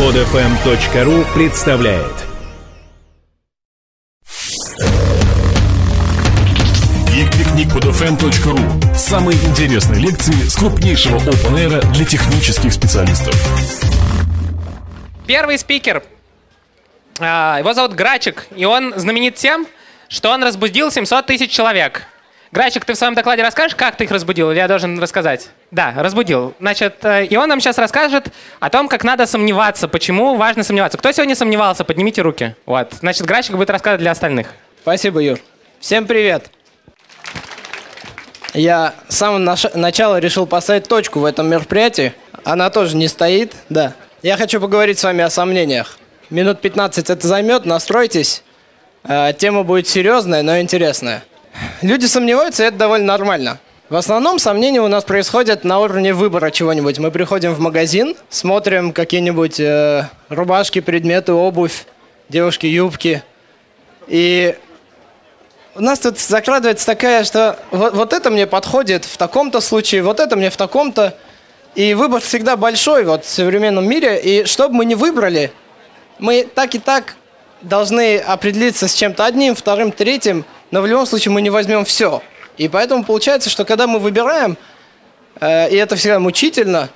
Подфм.ру представляет Гик-пикник под fm.ru. Самые интересные лекции с крупнейшего open для технических специалистов. Первый спикер. а, Его зовут Грачик, и он знаменит тем, что он разбудил 700 тысяч человек. Грачик, ты в своем докладе расскажешь, как ты их разбудил, или я должен рассказать? Да, разбудил. Значит, э, и он нам сейчас расскажет о том, как надо сомневаться, почему важно сомневаться. Кто сегодня сомневался, поднимите руки. Вот. Значит, Грачик будет рассказывать для остальных. Спасибо, Юр. Всем привет. Я с самого начала решил поставить точку в этом мероприятии. Она тоже не стоит, да. Я хочу поговорить с вами о сомнениях. Минут 15 это займет, настройтесь. Э, Тема будет серьезная, но интересная. Люди сомневаются, и это довольно нормально. В основном сомнения у нас происходят на уровне выбора чего-нибудь. Мы приходим в магазин, смотрим какие-нибудь э, рубашки, предметы, обувь, девушки, юбки. И у нас тут закрадывается такая, что вот, вот это мне подходит в таком-то случае, вот это мне в таком-то. И выбор всегда большой вот в современном мире. И что бы мы ни выбрали, мы так и так должны определиться с чем-то одним, вторым, третьим, но в любом случае мы не возьмем все. И поэтому получается, что когда мы выбираем, э, и это всегда мучительно,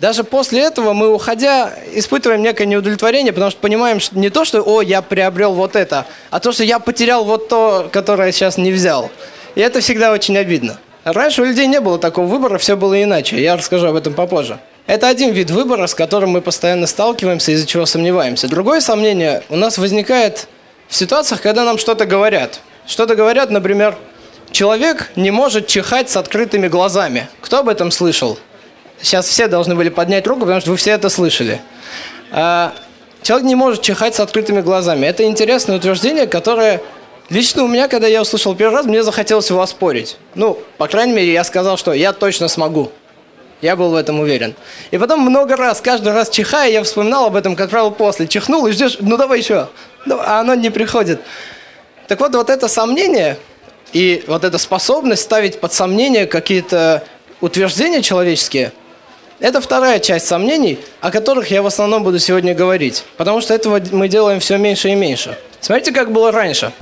даже после этого мы, уходя, испытываем некое неудовлетворение, потому что понимаем, что не то, что «О, я приобрел вот это», а то, что я потерял вот то, которое сейчас не взял. И это всегда очень обидно. Раньше у людей не было такого выбора, все было иначе. Я расскажу об этом попозже. Это один вид выбора, с которым мы постоянно сталкиваемся, из-за чего сомневаемся. Другое сомнение у нас возникает в ситуациях, когда нам что-то говорят. Что-то говорят, например, человек не может чихать с открытыми глазами. Кто об этом слышал? Сейчас все должны были поднять руку, потому что вы все это слышали. А, Человек не может чихать с открытыми глазами. Это интересное утверждение, которое лично у меня, когда я услышал первый раз, мне захотелось его оспорить. Ну, по крайней мере, я сказал, что я точно смогу. Я был в этом уверен. И потом много раз, каждый раз чихая, я вспоминал об этом, как правило, после. Чихнул и ждешь, ну давай еще. Ну, а оно не приходит. Так вот, вот это сомнение и вот эта способность ставить под сомнение какие-то утверждения человеческие, это вторая часть сомнений, о которых я в основном буду сегодня говорить. Потому что этого мы делаем все меньше и меньше. Смотрите, как было раньше.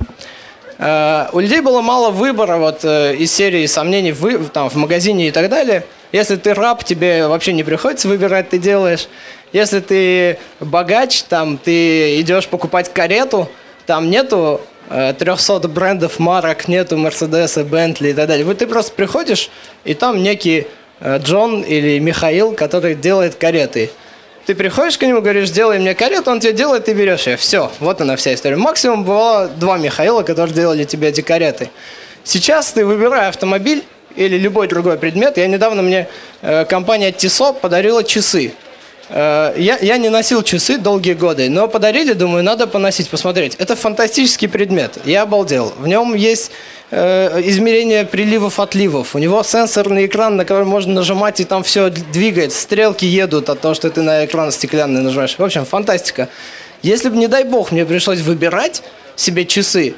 Э, У людей было мало выбора вот, э, из серии сомнений в, там, в магазине и так далее. Если ты раб, тебе вообще не приходится выбирать, ты делаешь. Если ты богач, там, ты идешь покупать карету, там нету 300 брендов марок, нету Мерседеса, Бентли и так далее. Вот ты просто приходишь, и там некий э, Джон или Михаил, который делает кареты. Ты приходишь к нему, говоришь, сделай мне карету, он тебе делает, ты берешь ее. Все, вот она вся история. Максимум бывало два Михаила, которые делали тебе эти кареты. Сейчас ты выбирая автомобиль или любой другой предмет. Я недавно мне э, компания Tissot подарила часы. Э, я, я не носил часы долгие годы, но подарили, думаю, надо поносить, посмотреть. Это фантастический предмет. Я обалдел. В нем есть э, измерение приливов-отливов. У него сенсорный экран, на который можно нажимать, и там все двигается. Стрелки едут от того, что ты на экран стеклянный нажимаешь. В общем, фантастика. Если бы, не дай бог, мне пришлось выбирать себе часы,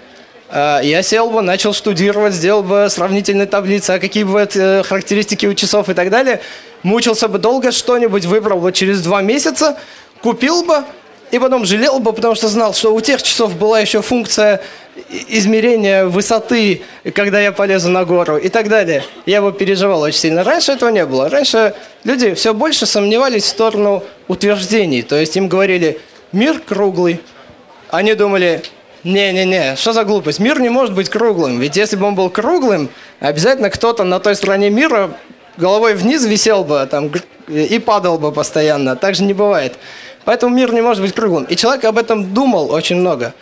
я сел бы, начал штудировать, сделал бы сравнительные таблицы, а какие бывают э, характеристики у часов и так далее. Мучился бы долго, что-нибудь выбрал бы через два месяца, купил бы, и потом жалел бы, потому что знал, что у тех часов была еще функция измерения высоты, когда я полезу на гору и так далее. Я бы переживал очень сильно. Раньше этого не было. Раньше люди все больше сомневались в сторону утверждений. То есть им говорили, мир круглый. Они думали, не-не-не, что за глупость? Мир не может быть круглым. Ведь если бы он был круглым, обязательно кто-то на той стороне мира головой вниз висел бы там, гр- и падал бы постоянно. Так же не бывает. Поэтому мир не может быть круглым. И человек об этом думал очень много.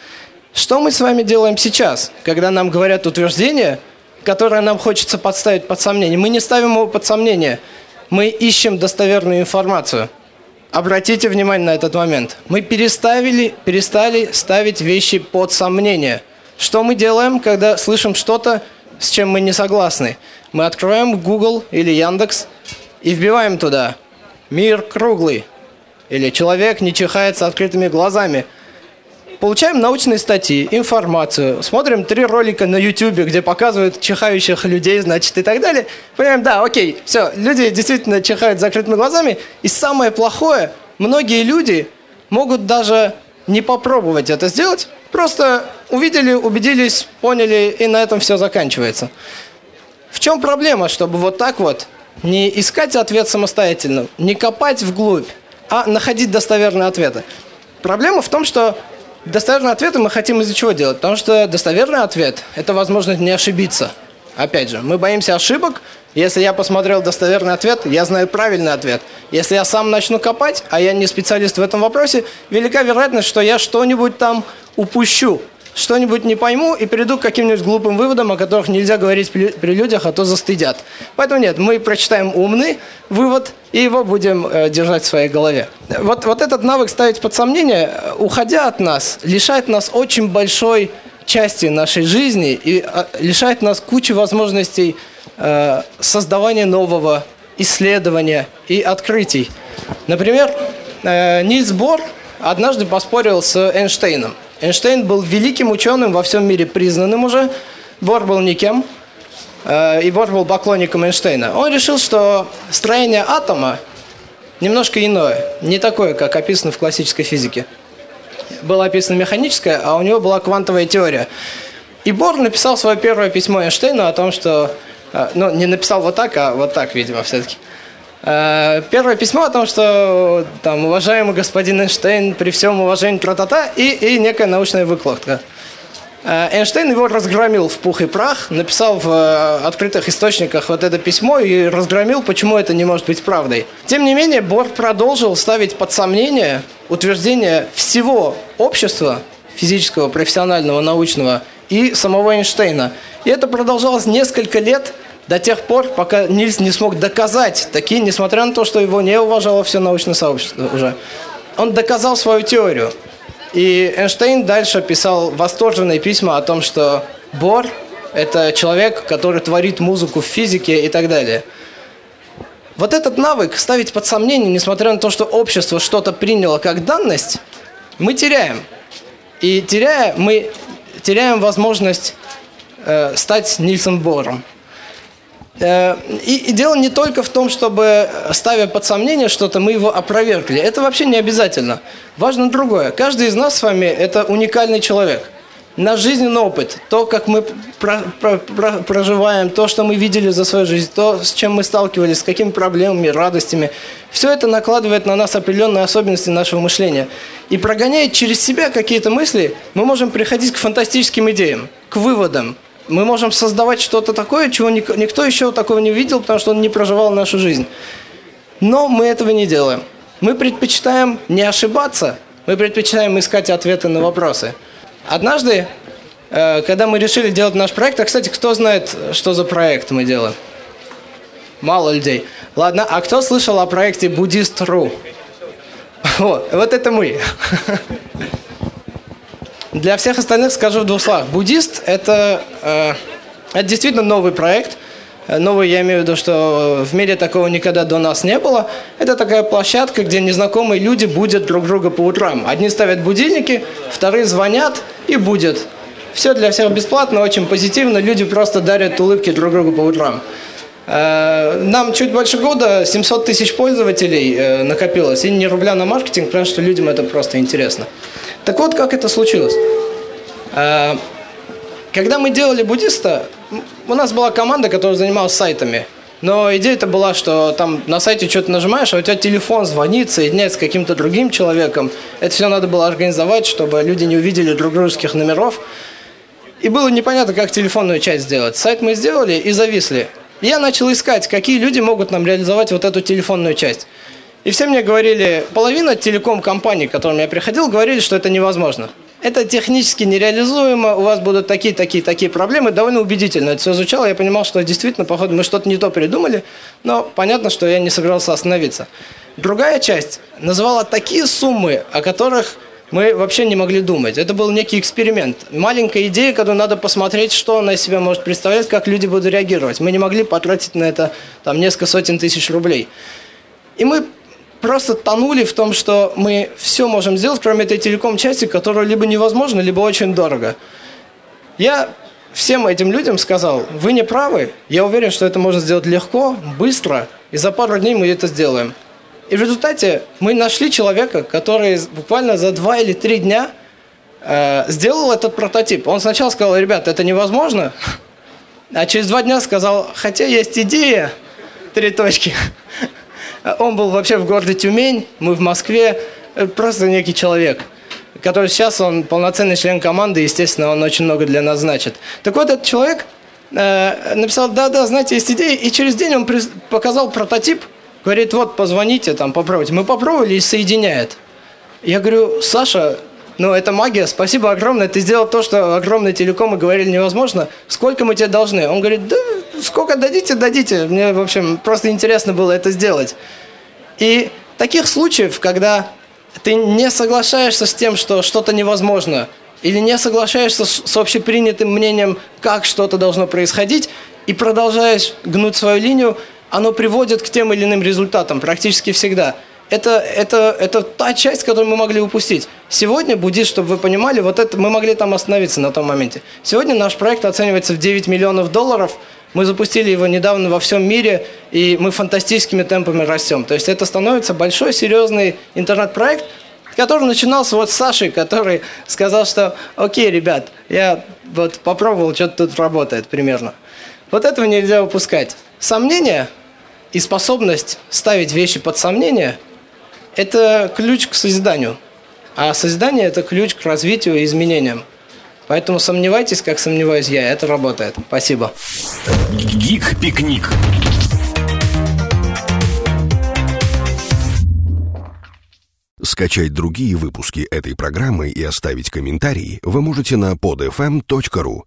Что мы с вами делаем сейчас, когда нам говорят утверждения, которые нам хочется подставить под сомнение? Мы не ставим его под сомнение. Мы ищем достоверную информацию. Обратите внимание на этот момент. Мы переставили, перестали ставить вещи под сомнение. Что мы делаем, когда слышим что-то, с чем мы не согласны? Мы открываем Google или Яндекс и вбиваем туда «Мир круглый» или «Человек не чихает с открытыми глазами». Получаем научные статьи, информацию, смотрим три ролика на YouTube, где показывают чихающих людей, значит, и так далее. Понимаем, да, окей, все, люди действительно чихают закрытыми глазами. И самое плохое, многие люди могут даже не попробовать это сделать, просто увидели, убедились, поняли, и на этом все заканчивается. В чем проблема, чтобы вот так вот не искать ответ самостоятельно, не копать вглубь, а находить достоверные ответы? Проблема в том, что достоверные ответы мы хотим из-за чего делать? Потому что достоверный ответ – это возможность не ошибиться. Опять же, мы боимся ошибок, если я посмотрел достоверный ответ, я знаю правильный ответ. Если я сам начну копать, а я не специалист в этом вопросе, велика вероятность, что я что-нибудь там упущу, что-нибудь не пойму и приду к каким-нибудь глупым выводам, о которых нельзя говорить при людях, а то застыдят. Поэтому нет, мы прочитаем умный вывод и его будем э, держать в своей голове. Вот, вот этот навык ставить под сомнение, уходя от нас, лишает нас очень большой части нашей жизни и а, лишает нас кучи возможностей Э, создавания нового, исследования и открытий. Например, э, Нильс Бор однажды поспорил с Эйнштейном. Эйнштейн был великим ученым во всем мире, признанным уже. Бор был никем, э, и Бор был поклонником Эйнштейна. Он решил, что строение атома немножко иное, не такое, как описано в классической физике. Было описано механическое, а у него была квантовая теория. И Бор написал свое первое письмо Эйнштейну о том, что а, ну, не написал вот так, а вот так, видимо, все-таки. А, первое письмо о том, что там, уважаемый господин Эйнштейн, при всем уважении тра-та-та, и, и некая научная выкладка. А, Эйнштейн его разгромил в пух и прах, написал в э, открытых источниках вот это письмо и разгромил, почему это не может быть правдой. Тем не менее, Бор продолжил ставить под сомнение утверждение всего общества, физического, профессионального, научного, и самого Эйнштейна. И это продолжалось несколько лет, до тех пор, пока Нильс не смог доказать, такие, несмотря на то, что его не уважало все научное сообщество уже, он доказал свою теорию. И Эйнштейн дальше писал восторженные письма о том, что Бор – это человек, который творит музыку в физике и так далее. Вот этот навык ставить под сомнение, несмотря на то, что общество что-то приняло как данность, мы теряем. И теряя, мы теряем возможность э, стать Нильсом Бором. Э, и, дело не только в том, чтобы, ставя под сомнение что-то, мы его опровергли. Это вообще не обязательно. Важно другое. Каждый из нас с вами – это уникальный человек. Наш жизненный опыт, то, как мы про, про, про, проживаем, то, что мы видели за свою жизнь, то, с чем мы сталкивались, с какими проблемами, радостями, все это накладывает на нас определенные особенности нашего мышления. И прогоняя через себя какие-то мысли, мы можем приходить к фантастическим идеям, к выводам, мы можем создавать что-то такое, чего никто еще такого не видел, потому что он не проживал нашу жизнь. Но мы этого не делаем. Мы предпочитаем не ошибаться, мы предпочитаем искать ответы на вопросы. Однажды, э, когда мы решили делать наш проект, а, кстати, кто знает, что за проект мы делаем? Мало людей. Ладно, а кто слышал о проекте Буддист.ру? Вот, вот это мы. Для всех остальных скажу в двух словах. Буддист это, э, это действительно новый проект. Э, новый, я имею в виду, что в мире такого никогда до нас не было. Это такая площадка, где незнакомые люди будут друг друга по утрам. Одни ставят будильники, вторые звонят и будет. Все для всех бесплатно, очень позитивно. Люди просто дарят улыбки друг другу по утрам. Э, нам чуть больше года 700 тысяч пользователей э, накопилось. И не рубля на маркетинг, потому что людям это просто интересно. Так вот, как это случилось. Э, когда мы делали буддиста, у нас была команда, которая занималась сайтами. Но идея-то была, что там на сайте что-то нажимаешь, а у тебя телефон звонит, соединяется с каким-то другим человеком. Это все надо было организовать, чтобы люди не увидели друг дружеских номеров. И было непонятно, как телефонную часть сделать. Сайт мы сделали и зависли. Я начал искать, какие люди могут нам реализовать вот эту телефонную часть. И все мне говорили, половина телеком-компаний, к которым я приходил, говорили, что это невозможно. Это технически нереализуемо, у вас будут такие, такие, такие проблемы. Довольно убедительно это все изучал, я понимал, что действительно, походу, мы что-то не то придумали, но понятно, что я не собирался остановиться. Другая часть называла такие суммы, о которых мы вообще не могли думать. Это был некий эксперимент. Маленькая идея, которую надо посмотреть, что она из себя может представлять, как люди будут реагировать. Мы не могли потратить на это там, несколько сотен тысяч рублей. И мы просто тонули в том, что мы все можем сделать, кроме этой телеком-части, которая либо невозможно, либо очень дорого. Я всем этим людям сказал, вы не правы, я уверен, что это можно сделать легко, быстро, и за пару дней мы это сделаем. И в результате мы нашли человека, который буквально за два или три дня э, сделал этот прототип. Он сначала сказал, ребят, это невозможно, а через два дня сказал, хотя есть идея, три точки. Он был вообще в городе Тюмень, мы в Москве, э, просто некий человек который сейчас он полноценный член команды, естественно, он очень много для нас значит. Так вот, этот человек э, написал, да-да, знаете, есть идея, и через день он показал прототип, говорит, вот, позвоните, там, попробуйте. Мы попробовали и соединяет. Я говорю, Саша, ну, это магия, спасибо огромное, ты сделал то, что огромные телекомы говорили невозможно. Сколько мы тебе должны? Он говорит, да, сколько дадите, дадите. Мне, в общем, просто интересно было это сделать. И таких случаев, когда ты не соглашаешься с тем, что что-то невозможно, или не соглашаешься с общепринятым мнением, как что-то должно происходить, и продолжаешь гнуть свою линию, оно приводит к тем или иным результатам практически всегда. Это, это, это та часть, которую мы могли упустить. Сегодня буддист, чтобы вы понимали, вот это мы могли там остановиться на том моменте. Сегодня наш проект оценивается в 9 миллионов долларов. Мы запустили его недавно во всем мире, и мы фантастическими темпами растем. То есть это становится большой, серьезный интернет-проект, который начинался вот с Сашей, который сказал, что окей, ребят, я вот попробовал, что-то тут работает примерно. Вот этого нельзя упускать. Сомнение и способность ставить вещи под сомнение – это ключ к созиданию. А созидание – это ключ к развитию и изменениям. Поэтому сомневайтесь, как сомневаюсь я. Это работает. Спасибо. Гик-пикник. Скачать другие выпуски этой программы и оставить комментарии вы можете на podfm.ru.